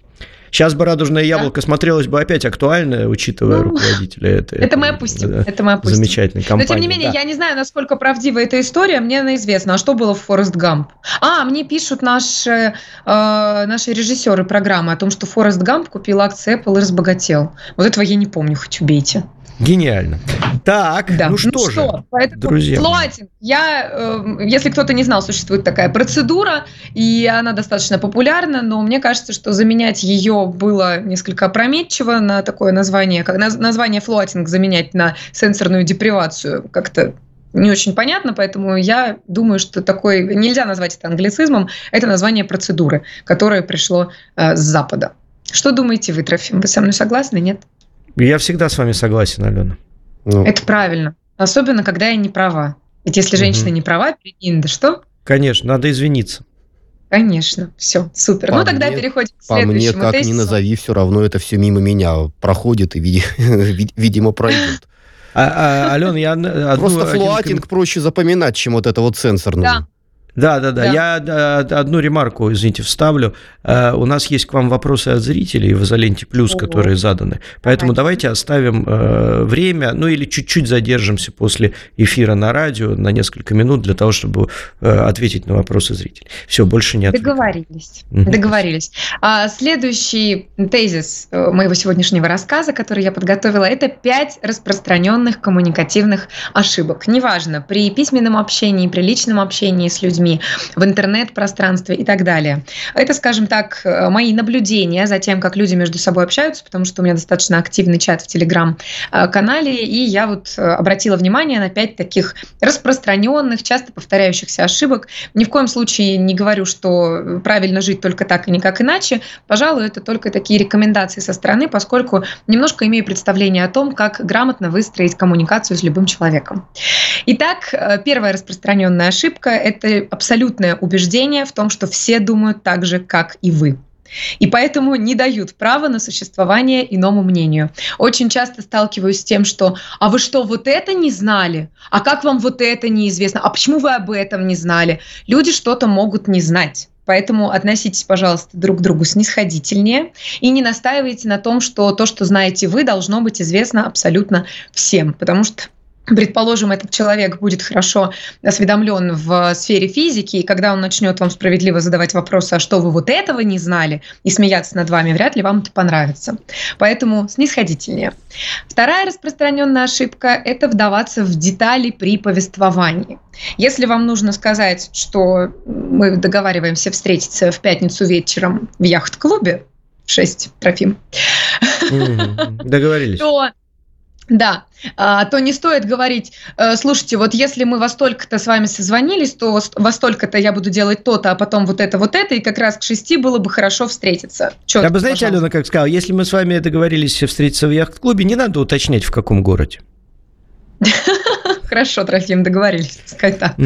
Сейчас бы радужное яблоко да? смотрелось бы опять актуально, учитывая ну, руководителя этой. Это мы опустим. Да, это мы опустим. Замечательной компании. Но тем не менее, да. я не знаю, насколько правдива эта история. Мне она известна. А что было в Форест Гамп? А, мне пишут наши, э, наши режиссеры программы о том, что Форрест Гамп купил акции Apple и разбогател. Вот этого я не помню, хоть убейте. Гениально. Так, Да. ну что же, что, поэтому друзья. floating. Я, э, если кто-то не знал, существует такая процедура, и она достаточно популярна, но мне кажется, что заменять ее было несколько опрометчиво на такое название, как наз- название floating заменять на сенсорную депривацию как-то не очень понятно, поэтому я думаю, что такой нельзя назвать это англицизмом, это название процедуры, которое пришло э, с Запада. Что думаете вы, Трофим? Вы со мной согласны, нет? Я всегда с вами согласен, Алена. Ну, Это правильно. Особенно, когда я не права. Ведь если женщина Мгм. не права перед ним, да что? Конечно, надо извиниться. Конечно. Все, супер. По ну, тогда мне- переходим к по мне, следующему как ни тезису. назови, все равно это все мимо меня проходит и, види- вид- видимо, пройдет. А, а, Алена, я одну- Просто один флуатинг проще запоминать, чем вот это вот сенсорное. Да. Да, да, да. Да. Я э, одну ремарку, извините, вставлю. Э, У нас есть к вам вопросы от зрителей в Изоленте Плюс, О. которые заданы. Поэтому давайте оставим э, время, ну или чуть-чуть задержимся после эфира на радио на несколько минут для того, чтобы э, ответить на вопросы зрителей. Все, больше не отвлекаю. Договорились. Мгм. Договорились. А, следующий тезис э, моего сегодняшнего рассказа, который я подготовила, это пять распространенных коммуникативных ошибок. Неважно, при письменном общении, при личном общении с людьми, в интернет-пространстве и так далее. Это, скажем так, э, мои наблюдения за тем, как люди между собой общаются, потому что у меня достаточно активный чат в Телеграм-канале, и я вот э, обратила внимание на пять таких распространенных, часто повторяющихся ошибок. Ни в коем случае не говорю, что правильно жить только так и никак иначе. Пожалуй, это только такие рекомендации со стороны, поскольку немножко имею представление о том, как грамотно выстроить коммуникацию с любым человеком. Итак, э, первая распространенная ошибка – это абсолютное убеждение в том, что все думают так же, как и вы. И поэтому не дают права на существование иному мнению. Очень часто сталкиваюсь с тем, что «А вы что, вот это не знали? А как вам вот это неизвестно? А почему вы об этом не знали?» Люди что-то могут не знать. Поэтому относитесь, пожалуйста, друг к другу снисходительнее и не настаивайте на том, что то, что знаете вы, должно быть известно абсолютно всем. Потому что Предположим, этот человек будет хорошо осведомлен в сфере физики, и когда он начнет вам справедливо задавать вопросы, а что вы вот этого не знали, и смеяться над вами, вряд ли вам это понравится. Поэтому снисходительнее. Вторая распространенная ошибка – это вдаваться в детали при повествовании. Если вам нужно сказать, что мы договариваемся встретиться в пятницу вечером в яхт-клубе, 6, Трофим. Договорились. то да, а, то не стоит говорить, э, слушайте, вот если мы во столько-то с вами созвонились, то во во столько-то я буду делать то-то, а потом вот это, вот это, и как раз к шести было бы хорошо встретиться. Чётко, Я бы, знаете, пожалуйста. Алена, как сказал, если мы с вами договорились встретиться в яхт-клубе, не надо уточнять, в каком городе. Хорошо, Трофим, договорились, сказать так.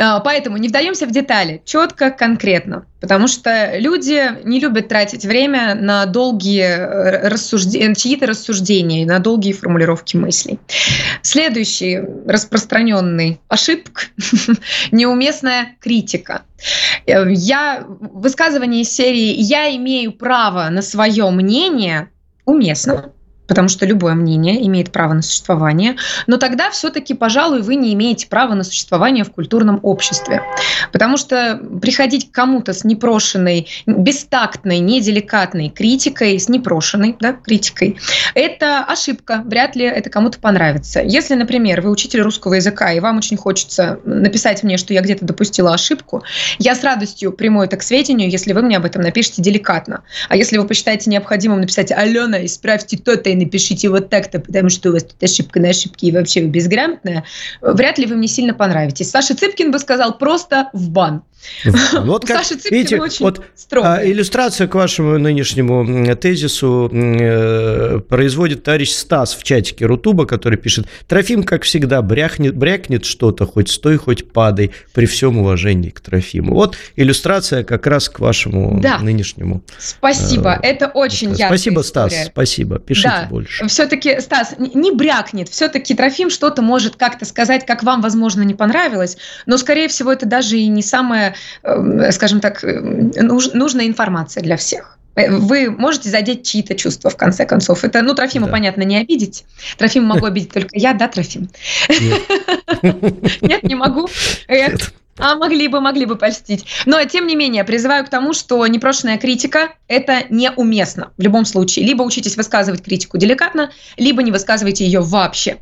А, Поэтому не вдаемся в детали, четко, конкретно, потому что люди не любят тратить время на долгие э, рассуждения, чьи-то рассуждения, на долгие формулировки мыслей. Следующий распространенный ошибка – неуместная критика. Э, Я высказывание из серии «я имею право на свое мнение» уместно, потому что любое мнение имеет право на существование, но тогда все-таки, пожалуй, вы не имеете права на существование в культурном обществе. Потому что приходить к кому-то с непрошенной, бестактной, неделикатной критикой, с непрошенной да, критикой, это ошибка, вряд ли это кому-то понравится. Если, например, вы учитель русского языка, и вам очень хочется написать мне, что я где-то допустила ошибку, я с радостью приму это к сведению, если вы мне об этом напишите деликатно. А если вы посчитаете необходимым написать «Алена, исправьте то-то и напишите вот так-то, потому что у вас тут ошибка на ошибке и вообще вы безграмотная», вряд ли вы мне сильно понравитесь. Саша Цыпкин бы сказал просто в бан. Вот как, Саши Цыпкина видите, очень вот строго. а, иллюстрация к вашему нынешнему м, тезису э, производит товарищ Стас в чатике Рутуба, который пишет, Трофим, как всегда, брякнет, брякнет что-то, хоть стой, хоть падай, при всем уважении к Трофиму. Вот иллюстрация как раз к вашему Да. нынешнему. Спасибо, э, это очень яркая Спасибо, Стас, история. спасибо. Пишите Да. больше. Все-таки, Стас, не брякнет. Все-таки Трофим что-то может как-то сказать, как вам, возможно, не понравилось. Но, скорее всего, это даже и не самая, э, скажем так, э, нуж- нужная информация для всех. Э, Вы можете задеть чьи-то чувства, в конце концов. Это, ну, Трофима, Да. понятно, не обидеть. Трофима могу обидеть только я, да, Трофим? Нет. Не могу. А могли бы, могли бы польстить. Но, тем не менее, призываю к тому, что непрошенная критика – это неуместно в любом случае. Либо учитесь высказывать критику деликатно, либо не высказывайте ее вообще.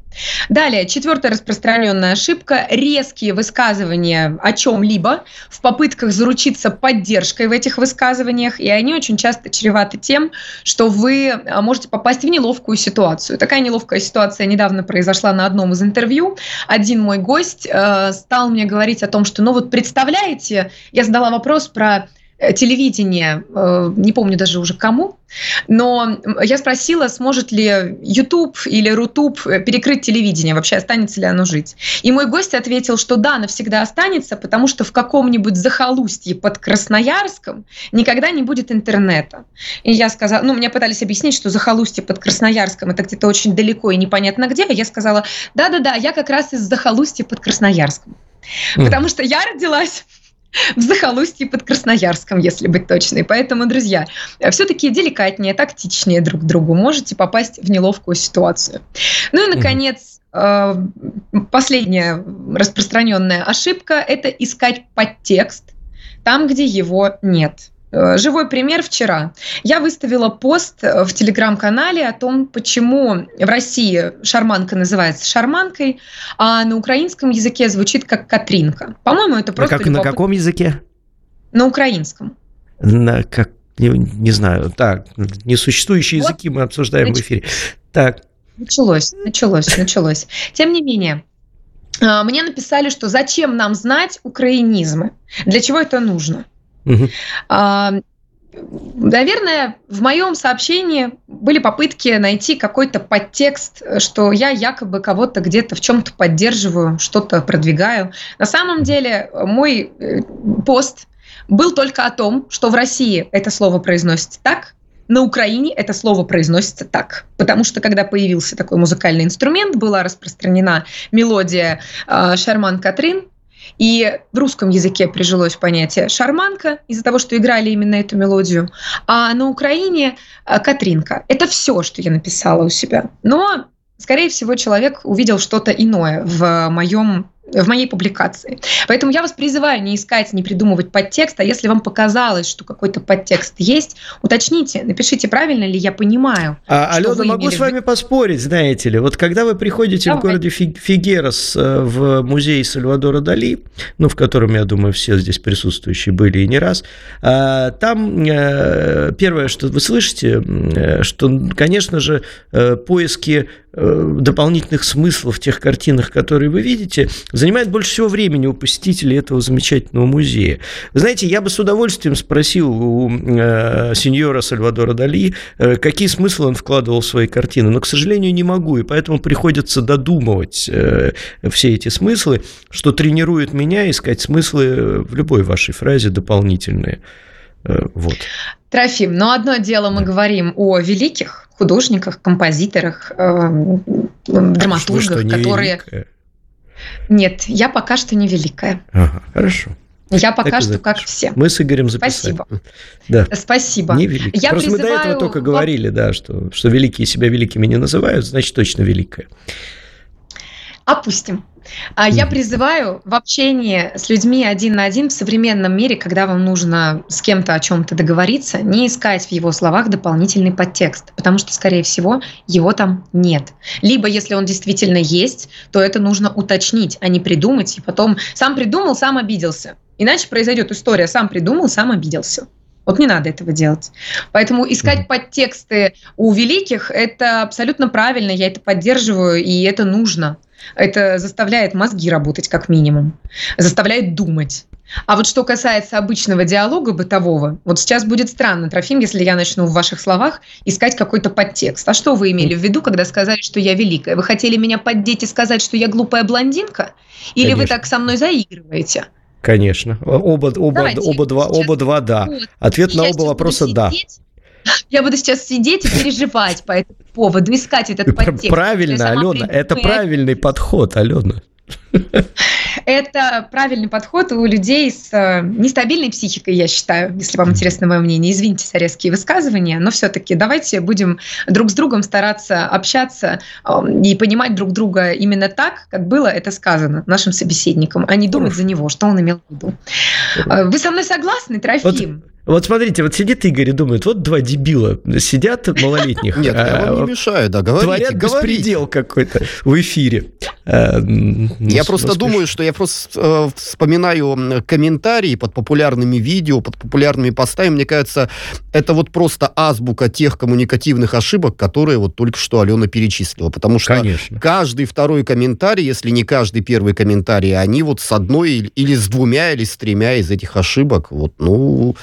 Далее, четвертая распространенная ошибка – резкие высказывания о чем-либо в попытках заручиться поддержкой в этих высказываниях, и они очень часто чреваты тем, что вы а, можете попасть в неловкую ситуацию. Такая неловкая ситуация недавно произошла на одном из интервью. Один мой гость э, стал мне говорить о том, что, ну вот представляете, я задала вопрос про телевидение, э, не помню даже уже кому, но я спросила, сможет ли YouTube или Рутуб э, перекрыть телевидение, вообще останется ли оно жить. И мой гость ответил, что да, навсегда останется, потому что в каком-нибудь захолустье под Красноярском никогда не будет интернета. И я сказала, ну, мне пытались объяснить, что захолустье под Красноярском это где-то очень далеко и непонятно где, я сказала, да-да-да, я как раз из захолустья под Красноярском. Потому что я родилась в захолустье под Красноярском, если быть точной. Поэтому, друзья, все-таки деликатнее, тактичнее друг к другу можете попасть в неловкую ситуацию. Ну и, наконец, э, последняя распространенная ошибка – это искать подтекст там, где его нет. Э, живой пример вчера. Я выставила пост э, в телеграм-канале о том, почему в России шарманка называется шарманкой, а на украинском языке звучит как Катринка. По-моему, это просто... А как, на каком языке? На украинском. На как не, не знаю. Так, несуществующие вот. языки мы обсуждаем Нач... в эфире. Так. Началось, началось, началось. Тем не менее, э, мне написали, что зачем нам знать украинизмы? Для чего это нужно? Угу. Наверное, в моем сообщении были попытки найти какой-то подтекст, что я якобы кого-то где-то в чем-то поддерживаю, что-то продвигаю. На самом деле мой э, пост был только о том, что в России это слово произносится так, на Украине это слово произносится так, потому что когда появился такой музыкальный инструмент, была распространена мелодия э, Шарман Катрин, и в русском языке прижилось понятие шарманка из-за того, что играли именно эту мелодию, а на Украине э, Катринка. Это все, что я написала у себя. Но, скорее всего, человек увидел что-то иное в моем в моей публикации. Поэтому я вас призываю не искать, не придумывать подтекст, а если вам показалось, что какой-то подтекст есть, уточните, напишите, правильно ли я понимаю. А, Алена, могу с вами поспорить, знаете ли, вот когда вы приходите Давай. в городе Фигерас э, в музей Сальвадора Дали, ну, в котором, я думаю, все здесь присутствующие были и не раз, а, там э, первое, что вы слышите, э, что, конечно же, поиски дополнительных смыслов в тех картинах, которые вы видите, занимает больше всего времени у посетителей этого замечательного музея. Вы знаете, я бы с удовольствием спросил у э, сеньора Сальвадора Дали, э, какие смыслы он вкладывал в свои картины, но, к сожалению, не могу, и поэтому приходится додумывать э, все эти смыслы, что тренирует меня искать смыслы в любой вашей фразе дополнительные. Э, вот. Трофим, но одно дело мы говорим о великих художниках, композиторах, драматургах, что, которые... Великая? Нет, я пока что не великая. Ага, хорошо. Я пока так что как все. Мы с Игорем записали. Спасибо. Да. Спасибо. Не великая. Я Просто призываю... мы до этого только говорили, да, что, что великие себя великими не называют, значит, точно великая. Опустим. А я призываю в общении с людьми один на один в современном мире, когда вам нужно с кем-то о чем-то договориться, не искать в его словах дополнительный подтекст, потому что, скорее всего, его там нет. Либо, если он действительно есть, то это нужно уточнить, а не придумать, и потом сам придумал, сам обиделся. Иначе произойдет история, сам придумал, сам обиделся. Вот не надо этого делать. Поэтому искать подтексты у великих – это абсолютно правильно, я это поддерживаю, и это нужно. Это заставляет мозги работать как минимум, заставляет думать. А вот что касается обычного диалога бытового, вот сейчас будет странно, Трофим, если я начну в ваших словах искать какой-то подтекст. А что вы имели в виду, когда сказали, что я великая? Вы хотели меня поддеть и сказать, что я глупая блондинка? Или Конечно. вы так со мной заигрываете? Конечно. Оба, оба, оба, два, оба два да. Вот. Ответ на оба вопроса да. Я буду сейчас сидеть и переживать по этому поводу, искать этот подтекст. Правильно, Алена, это правильный подход, Алена. Это правильный подход у людей с э, нестабильной психикой, я считаю, если вам интересно мое мнение. Извините за резкие высказывания, но все-таки давайте будем друг с другом стараться общаться и понимать друг друга именно так, как было это сказано нашим собеседникам, а не думать за него, что он имел в виду. Э, вы со мной согласны, Трофим? Вот вот смотрите, вот сидит Игорь и думает, вот два дебила сидят малолетних. Нет, я вам не а, мешаю, да, говорите, Творят беспредел какой-то в эфире. Э, я просто думаю, что я просто э, вспоминаю комментарии под популярными видео, под популярными постами. Мне кажется, это вот просто азбука тех коммуникативных ошибок, которые вот только что Алена перечислила. Потому что каждый второй комментарий, если не каждый первый комментарий, они вот с одной или с двумя, или с тремя из этих ошибок, вот, ну,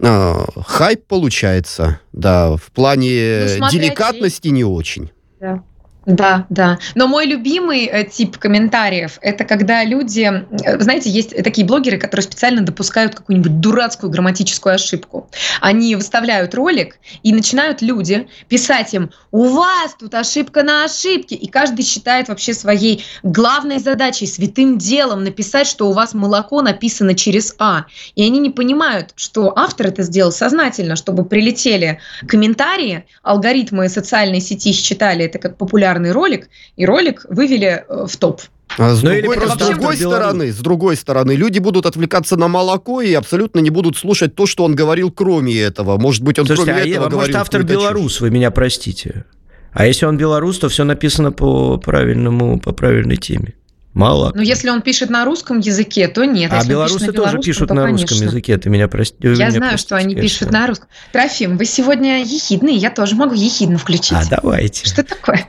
э, хайп получается, да, в плане ну, деликатности не очень. Да. Да, да. Но мой любимый э, тип комментариев – это когда люди… Э, знаете, есть такие блогеры, которые специально допускают какую-нибудь дурацкую грамматическую ошибку. Они выставляют ролик, и начинают люди писать им «У вас тут ошибка на ошибке!» И каждый считает вообще своей главной задачей, святым делом написать, что у вас молоко написано через «а». И они не понимают, что автор это сделал сознательно, чтобы прилетели комментарии, алгоритмы социальной сети считали это как популярно популярный ролик, и ролик вывели э, в топ. А с, ну, другой, с другой стороны, с другой стороны, люди будут отвлекаться на молоко и абсолютно не будут слушать то, что он говорил, кроме этого. Может быть, он Слушайте, кроме а этого а говорил. Может, автор белорус, вы меня простите. А если он белорус, то все написано по правильному, по правильной теме. Мало. Но если он пишет на русском языке, то нет. А белорусы тоже пишут на русском конечно. языке. Ты меня прости. Я меня знаю, что они пишут на русском. Трофим, вы сегодня ехидный, я тоже могу ехидно включить. А давайте. Что такое?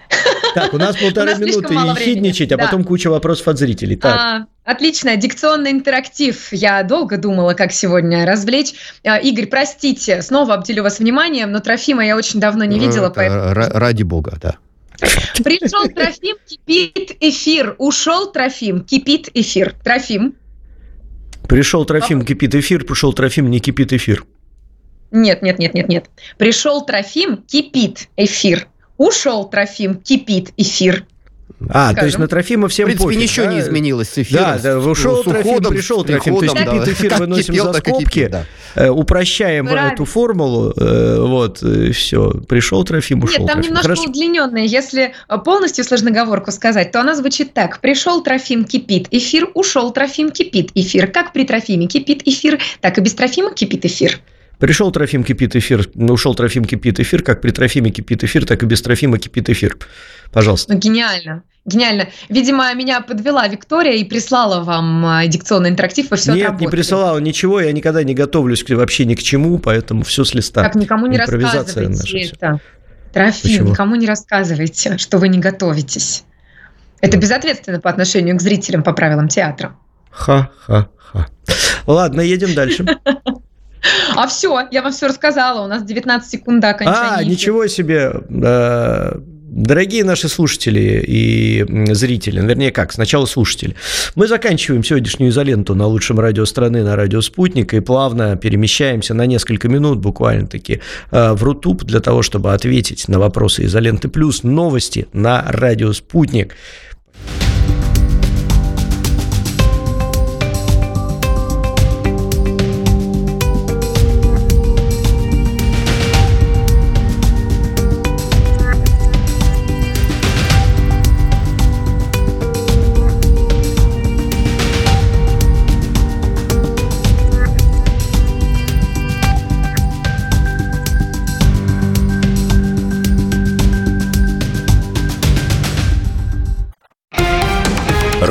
Так, у нас полторы минуты ехидничать, а потом куча вопросов от зрителей. Так. А, отлично, дикционный интерактив. Я долго думала, как сегодня развлечь. А, Игорь, простите, снова обделю вас вниманием, но Трофима я очень давно не видела. Поэтому... Ради бога, да. Пришел Трофим, кипит эфир. Ушел Трофим, кипит эфир. Трофим. Пришел Трофим, кипит эфир. Пришел Трофим, не кипит эфир. Нет, нет, нет, нет, нет. Пришел Трофим, кипит эфир. Ушел Трофим, кипит эфир. А, скажем. то есть на Трофима всем В принципе, пофиг, ничего да? не изменилось с эфиром. Да, да, ушел с Трофим, уходом, пришел Трофим. То есть да. эфир как выносим кипел, за скобки, кипит, да. Э, упрощаем Правильно. эту формулу, э, вот, и все. Пришел Трофим, ушел Нет, там Трофим. немножко Хорошо. удлиненная. Если полностью сложноговорку сказать, то она звучит так. Пришел Трофим, кипит эфир, ушел Трофим, кипит эфир. Как при Трофиме кипит эфир, так и без Трофима кипит эфир. Пришел Трофим, кипит эфир, ушел Трофим, кипит эфир, как при Трофиме кипит эфир, так и без Трофима кипит эфир. Пожалуйста. Ну, гениально. Гениально. Видимо, меня подвела Виктория и прислала вам а, дикционный интерактив, вы все Нет, отработали. не присылала ничего, я никогда не готовлюсь вообще ни к чему, поэтому все с листа. Так, никому не рассказывайте наша это. Трофим, Почему? никому не рассказывайте, что вы не готовитесь. Это безответственно по отношению к зрителям по правилам театра. Ха-ха-ха. Ладно, едем дальше. А все, я вам все рассказала. У нас 19 секунд до окончания. А, ничего себе. Дорогие наши слушатели и зрители, вернее как, сначала слушатели, мы заканчиваем сегодняшнюю изоленту на лучшем радио страны, на радио «Спутник», и плавно перемещаемся на несколько минут буквально-таки э, в Рутуб для того, чтобы ответить на вопросы изоленты плюс новости на радио «Спутник».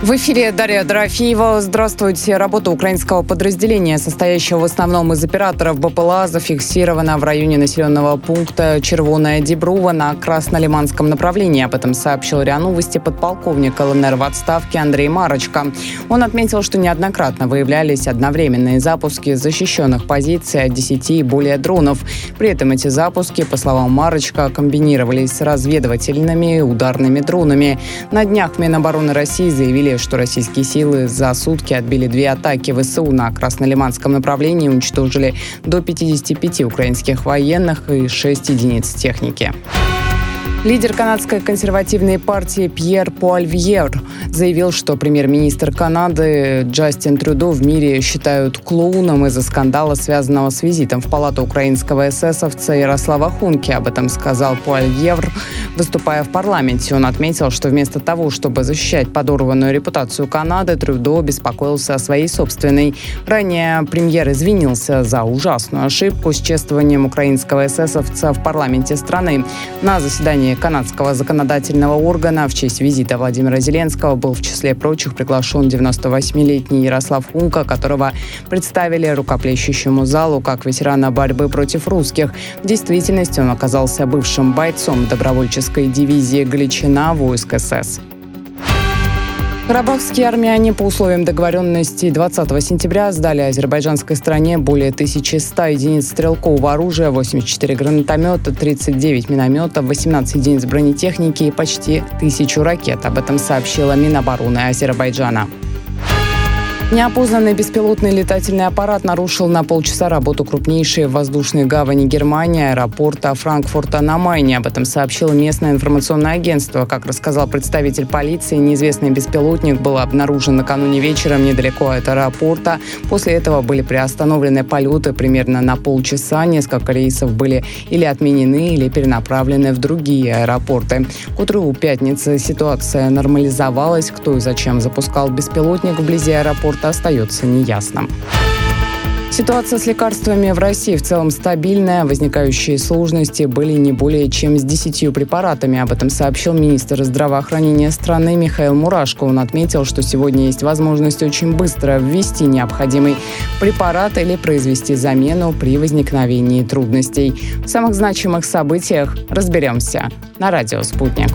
В эфире Дарья Дорофеева. Здравствуйте. Работа украинского подразделения, состоящего в основном из операторов БПЛА, зафиксирована в районе населенного пункта Червоная Дебрува на Краснолиманском направлении. Об этом сообщил РИА Новости подполковник ЛНР в отставке Андрей Марочка. Он отметил, что неоднократно выявлялись одновременные запуски защищенных позиций от 10 и более дронов. При этом эти запуски, по словам Марочка, комбинировались с разведывательными и ударными дронами. На днях Минобороны России заявили заявили, что российские силы за сутки отбили две атаки ВСУ на Краснолиманском направлении, уничтожили до 55 украинских военных и 6 единиц техники. Лидер канадской консервативной партии Пьер Пуальвьер заявил, что премьер-министр Канады Джастин Трюдо в мире считают клоуном из-за скандала, связанного с визитом в палату украинского эсэсовца Ярослава Хунки. Об этом сказал Пуальвьер, выступая в парламенте. Он отметил, что вместо того, чтобы защищать подорванную репутацию Канады, Трюдо беспокоился о своей собственной. Ранее премьер извинился за ужасную ошибку с чествованием украинского эсэсовца в парламенте страны. На заседании заседании канадского законодательного органа в честь визита Владимира Зеленского был в числе прочих приглашен 98-летний Ярослав Хунка, которого представили рукоплещущему залу как ветерана борьбы против русских. В действительности он оказался бывшим бойцом добровольческой дивизии «Галичина» войск СС. Карабахские армяне по условиям договоренности 20 сентября сдали азербайджанской стране более 1100 единиц стрелкового оружия, 84 гранатомета, 39 минометов, 18 единиц бронетехники и почти тысячу ракет. Об этом сообщила Минобороны Азербайджана. Неопознанный беспилотный летательный аппарат нарушил на полчаса работу крупнейшей воздушной гавани Германии аэропорта Франкфурта на Майне. Об этом сообщило местное информационное агентство. Как рассказал представитель полиции, неизвестный беспилотник был обнаружен накануне вечером недалеко от аэропорта. После этого были приостановлены полеты примерно на полчаса. Несколько рейсов были или отменены, или перенаправлены в другие аэропорты. К утру пятницы ситуация нормализовалась. Кто и зачем запускал беспилотник вблизи аэропорта экспорта остается неясным. Ситуация с лекарствами в России в целом стабильная. Возникающие сложности были не более чем с 10 препаратами. Об этом сообщил министр здравоохранения страны Михаил Мурашко. Он отметил, что сегодня есть возможность очень быстро ввести необходимый препарат или произвести замену при возникновении трудностей. В самых значимых событиях разберемся на радио «Спутник».